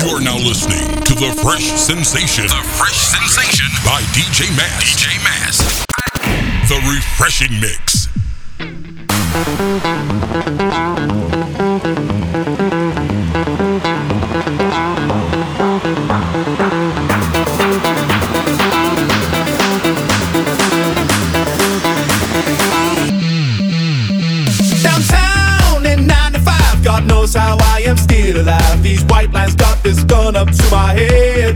You're now listening to The Fresh Sensation. The Fresh Sensation by DJ Mass. DJ Mass. The Refreshing Mix. up to my head.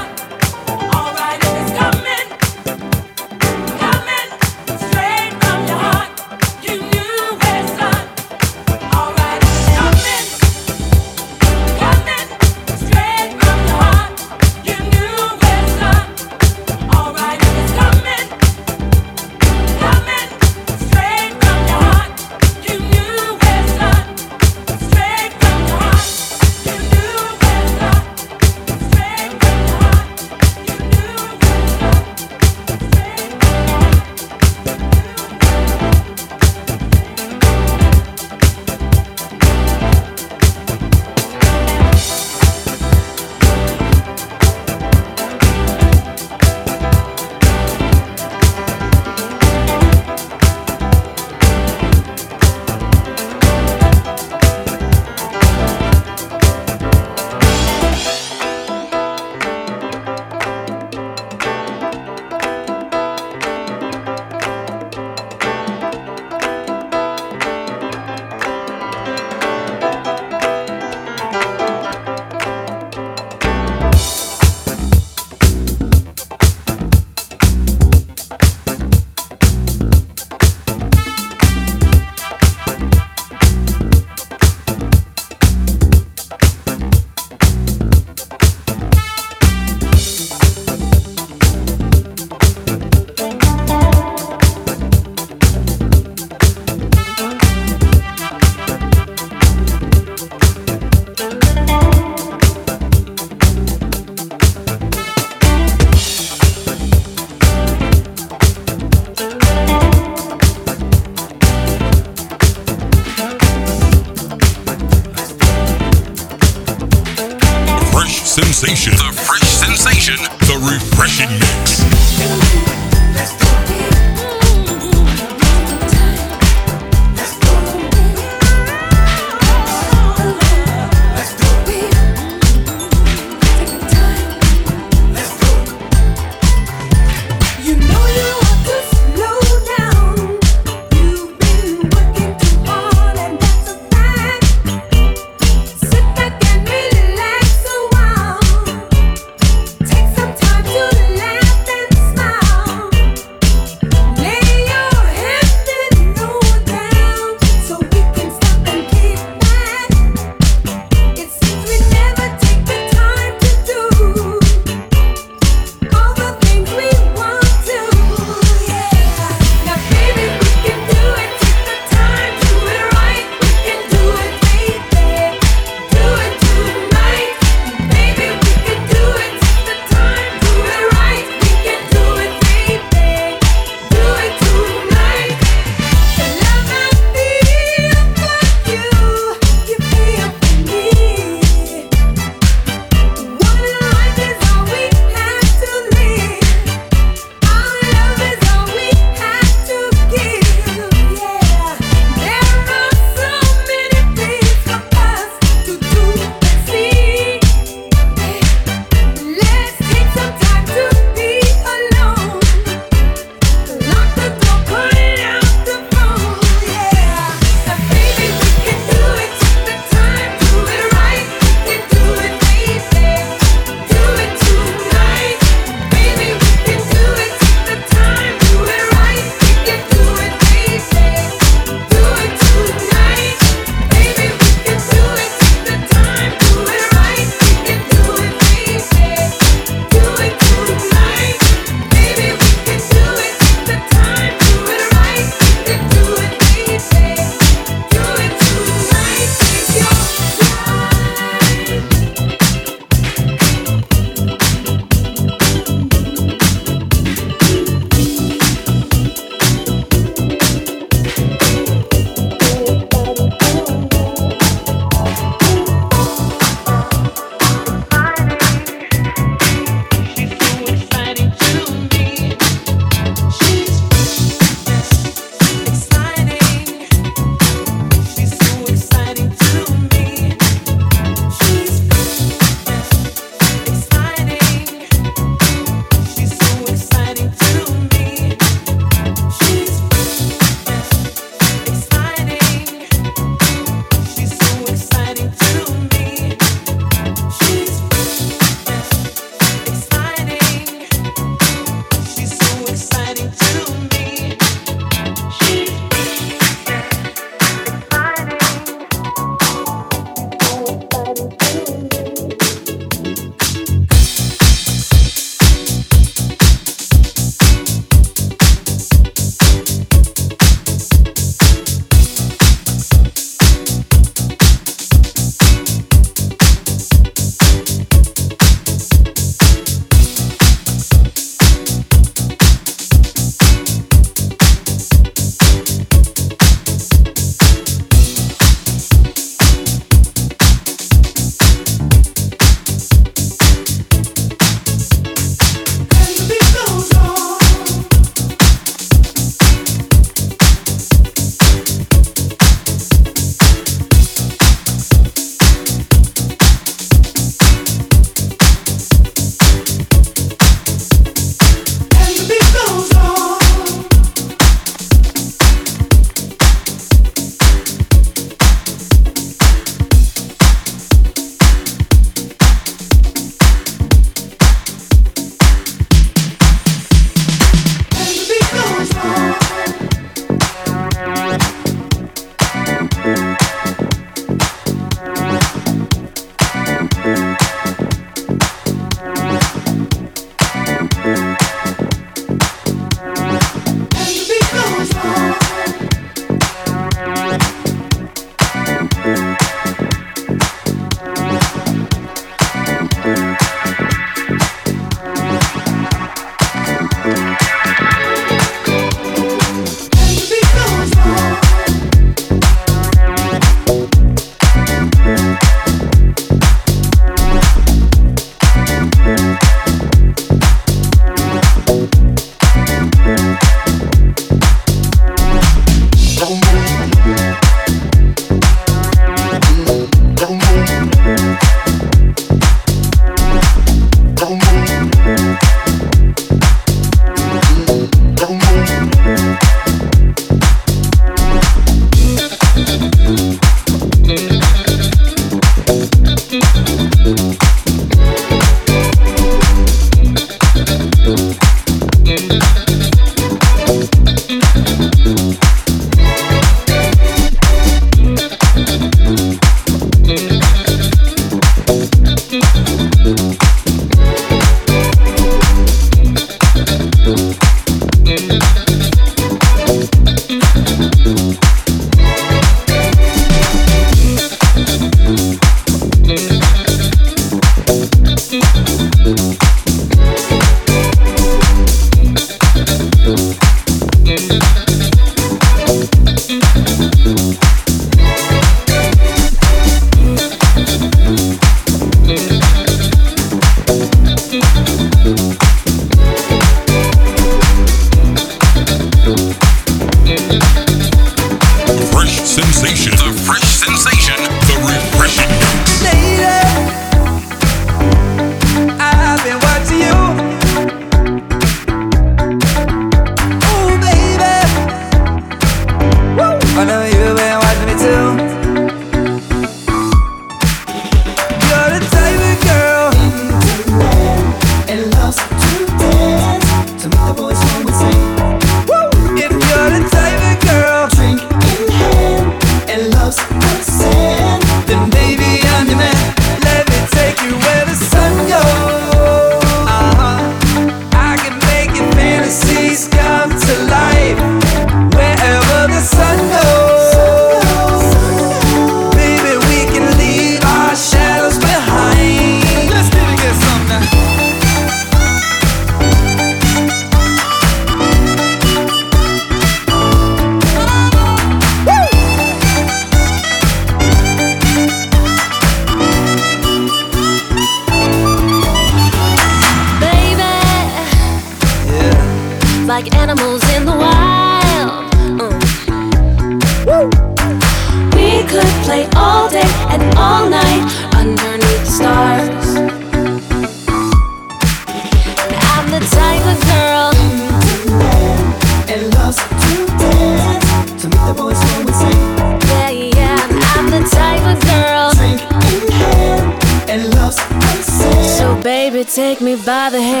take me by the hand.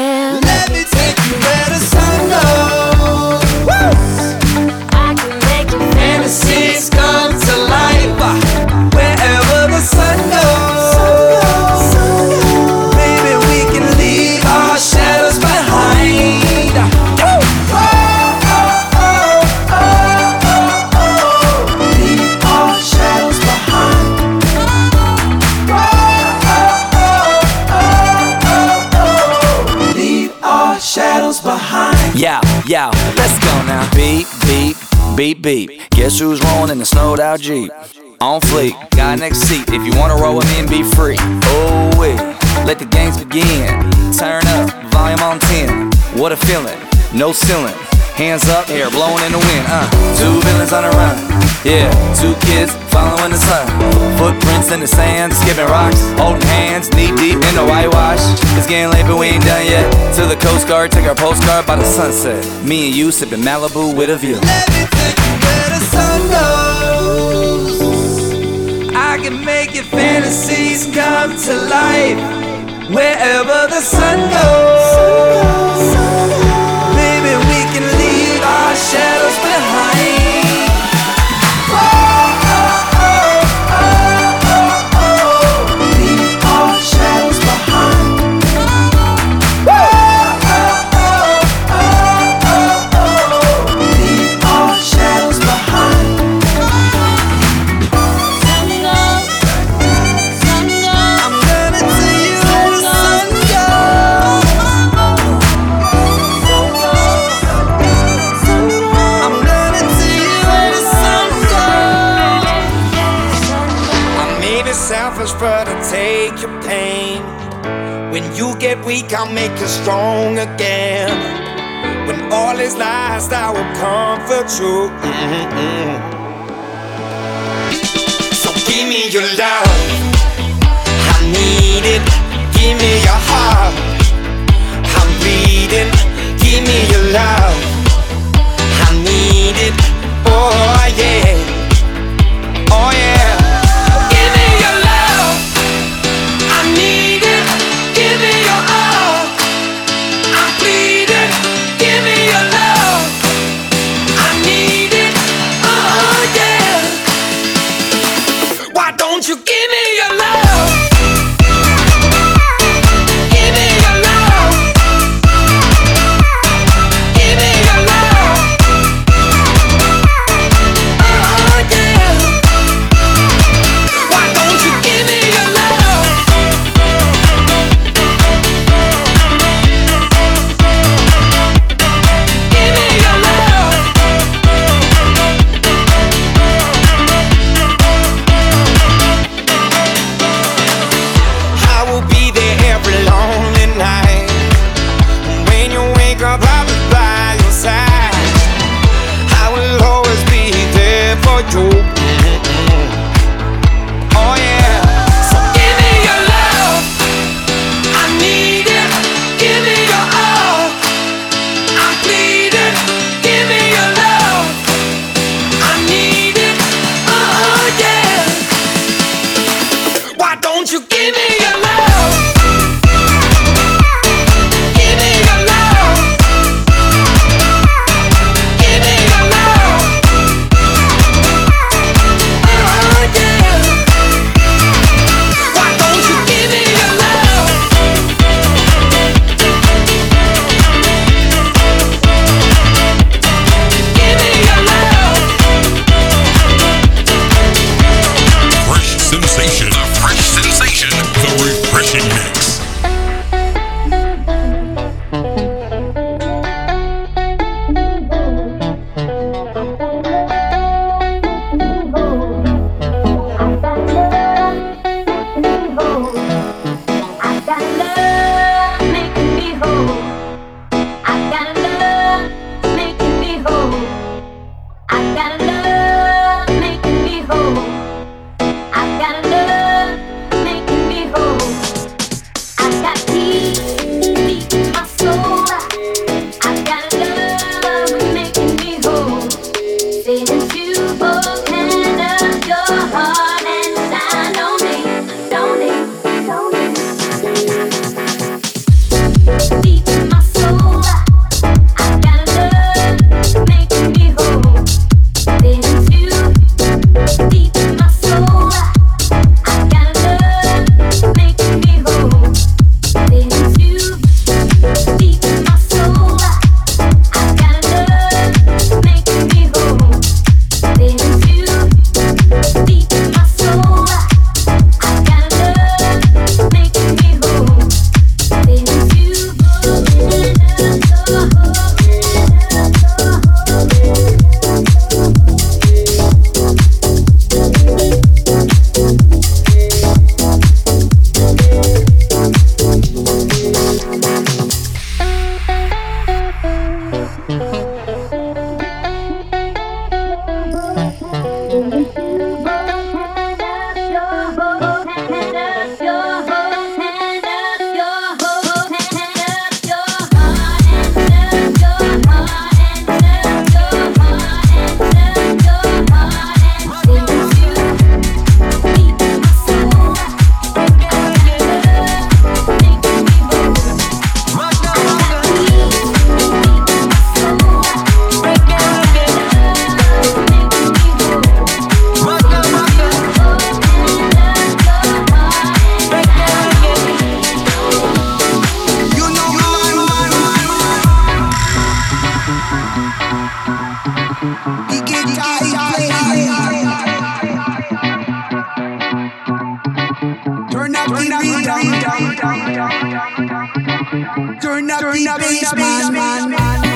out Jeep. On fleek, got next seat. If you wanna roll with me and be free, oh wait, let the games begin. Turn up, volume on 10. What a feeling, no ceiling. Hands up, hair blowing in the wind. Uh, two villains on the run. Yeah, two kids following the sun. Footprints in the sand, skipping rocks, holding hands, knee deep in the whitewash. It's getting late, but we ain't done yet. To the Coast Guard, take our postcard by the sunset. Me and you sipping Malibu with a view. Everything. can make your fantasies come to life wherever the sun goes. I'll make you strong again. When all is lost, I will comfort you. Mm-hmm. So give me your love, I need it. Give me your heart, I'm bleeding. Give me your love, I need it. Oh yeah. Turn up the bass, man. The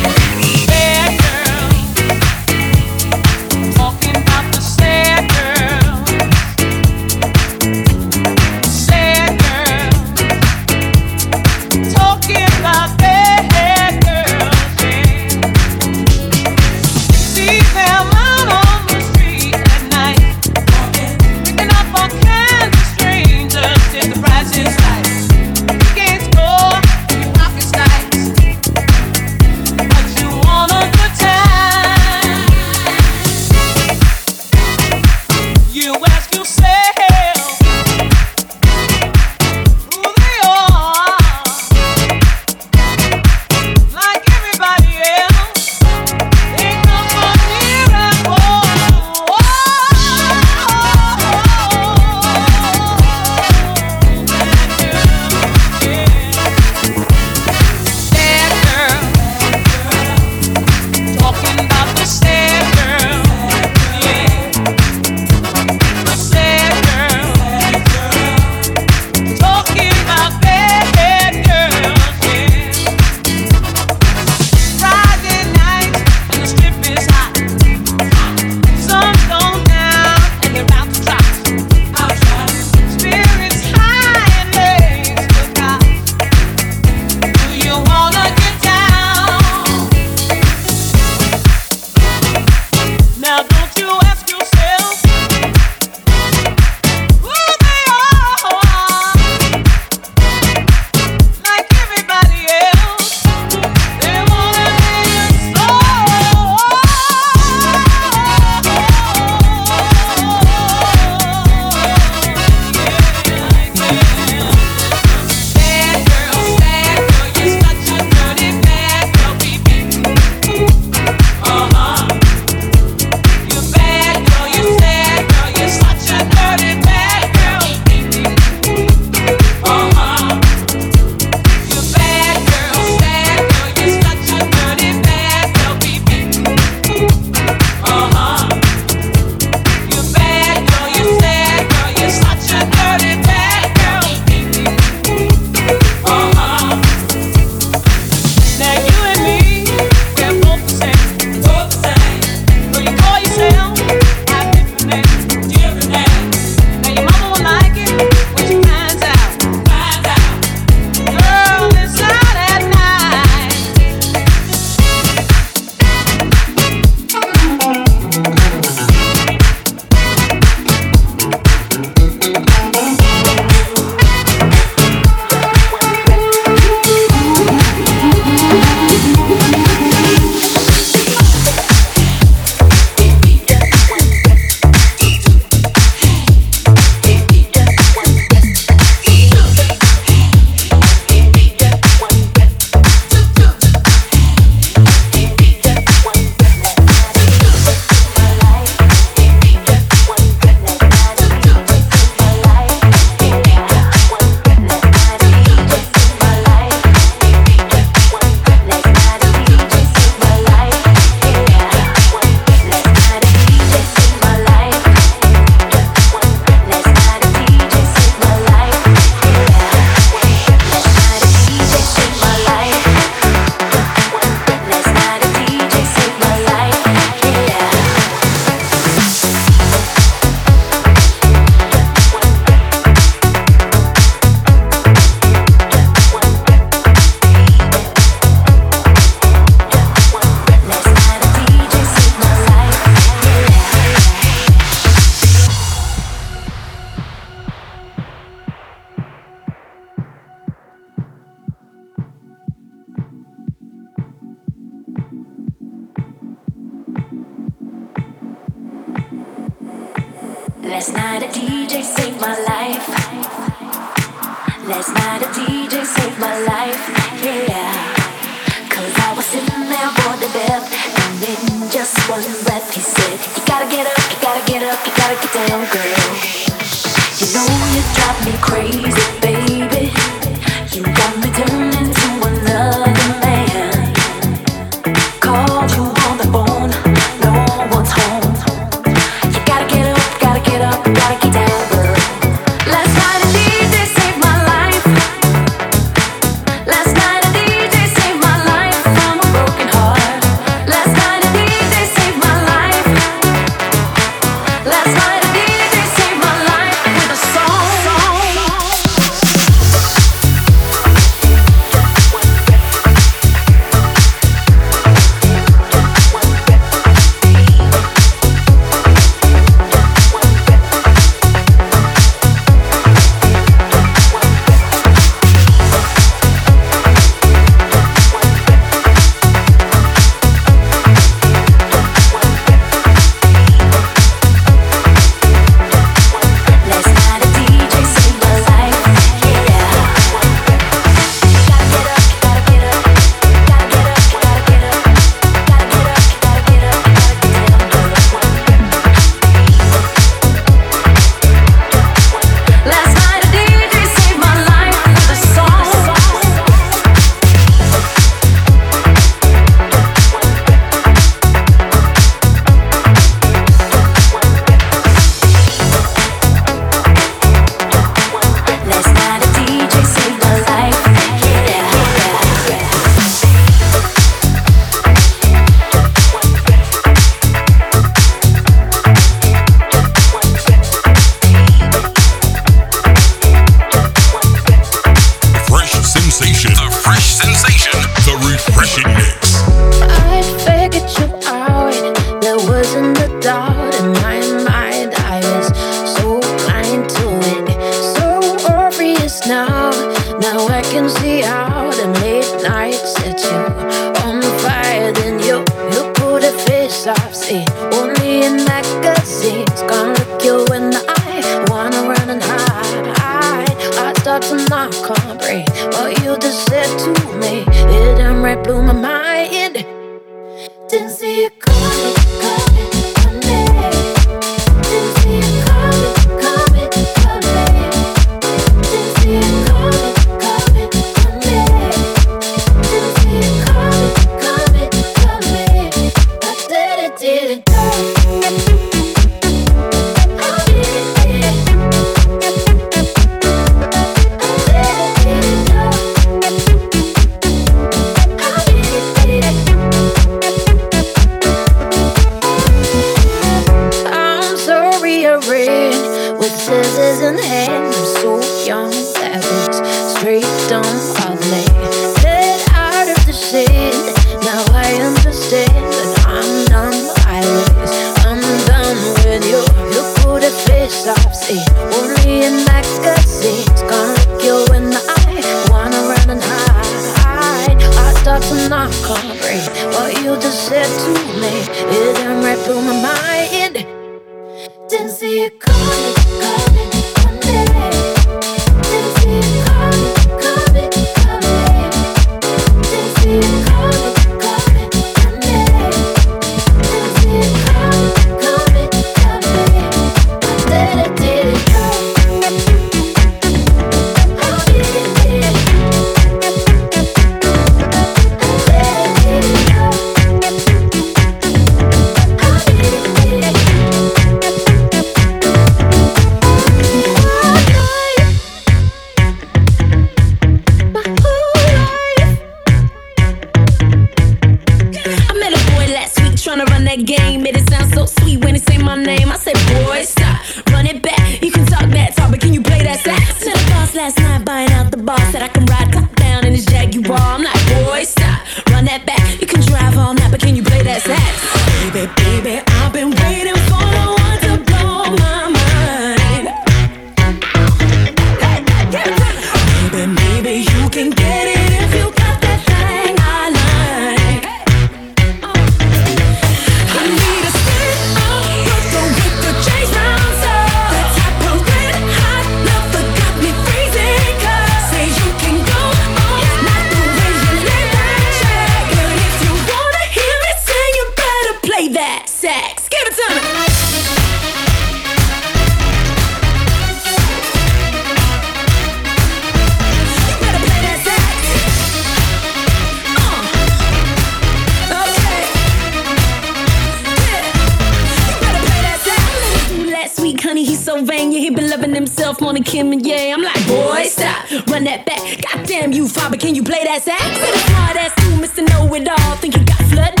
flood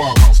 while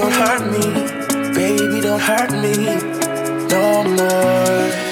don't hurt me. Baby, don't hurt me no more.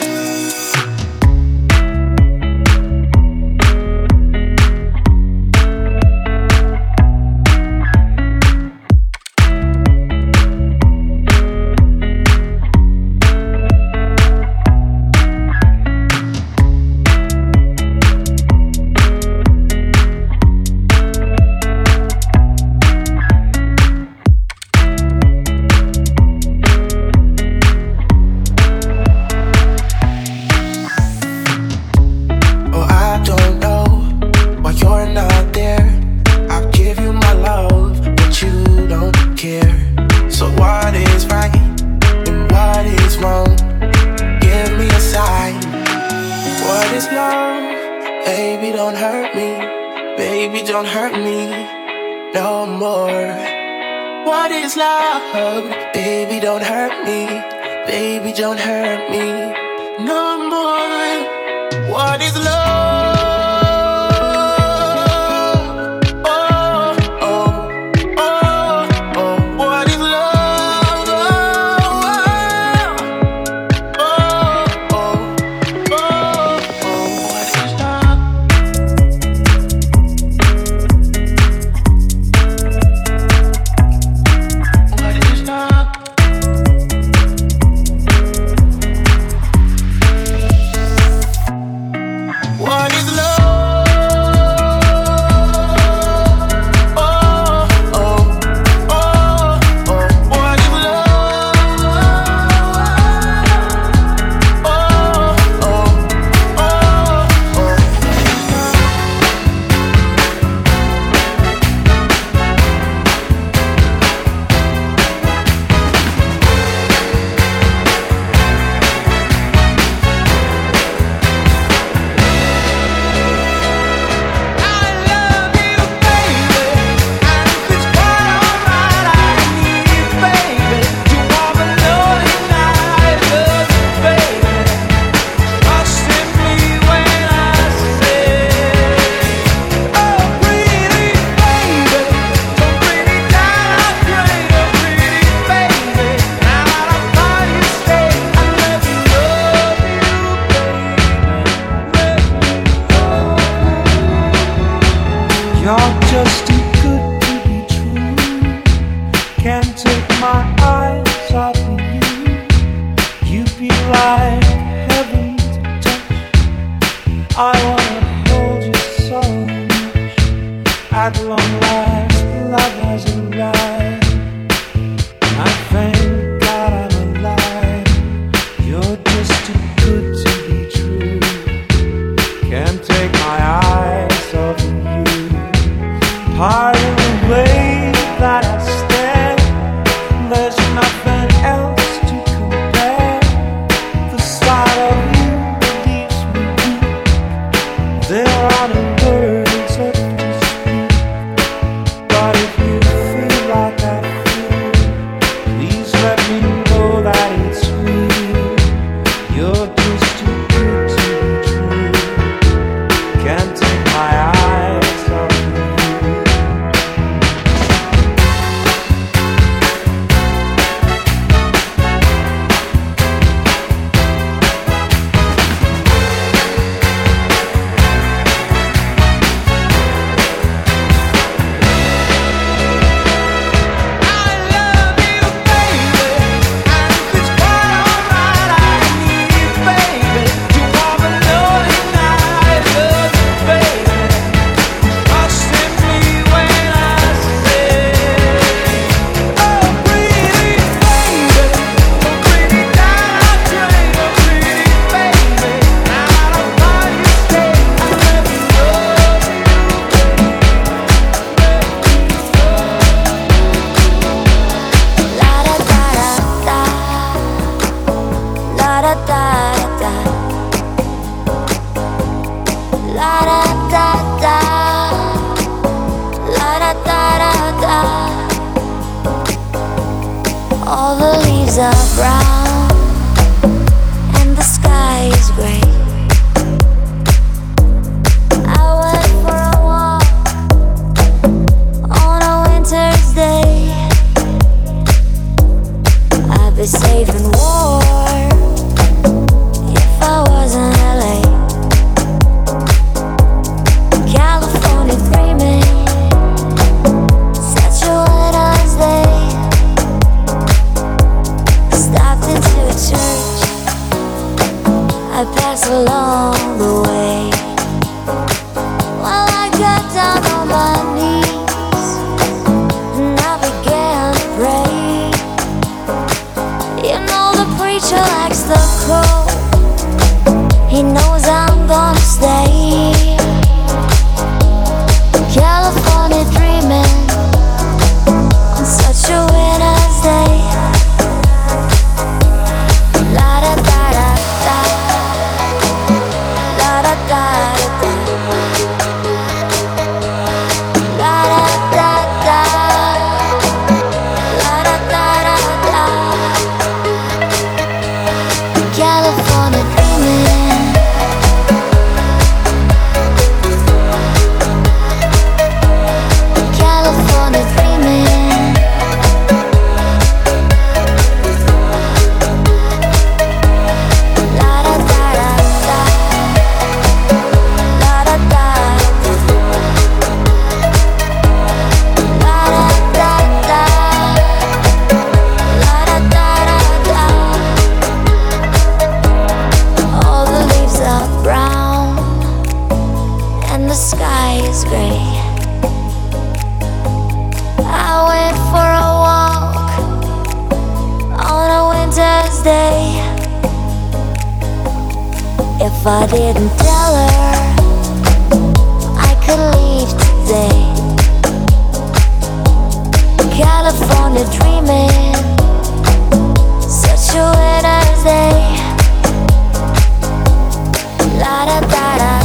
da da da La da da da La da da da All the leaves are brown. If I didn't tell her I could leave today. California dreaming Such a winter's day. La da da da.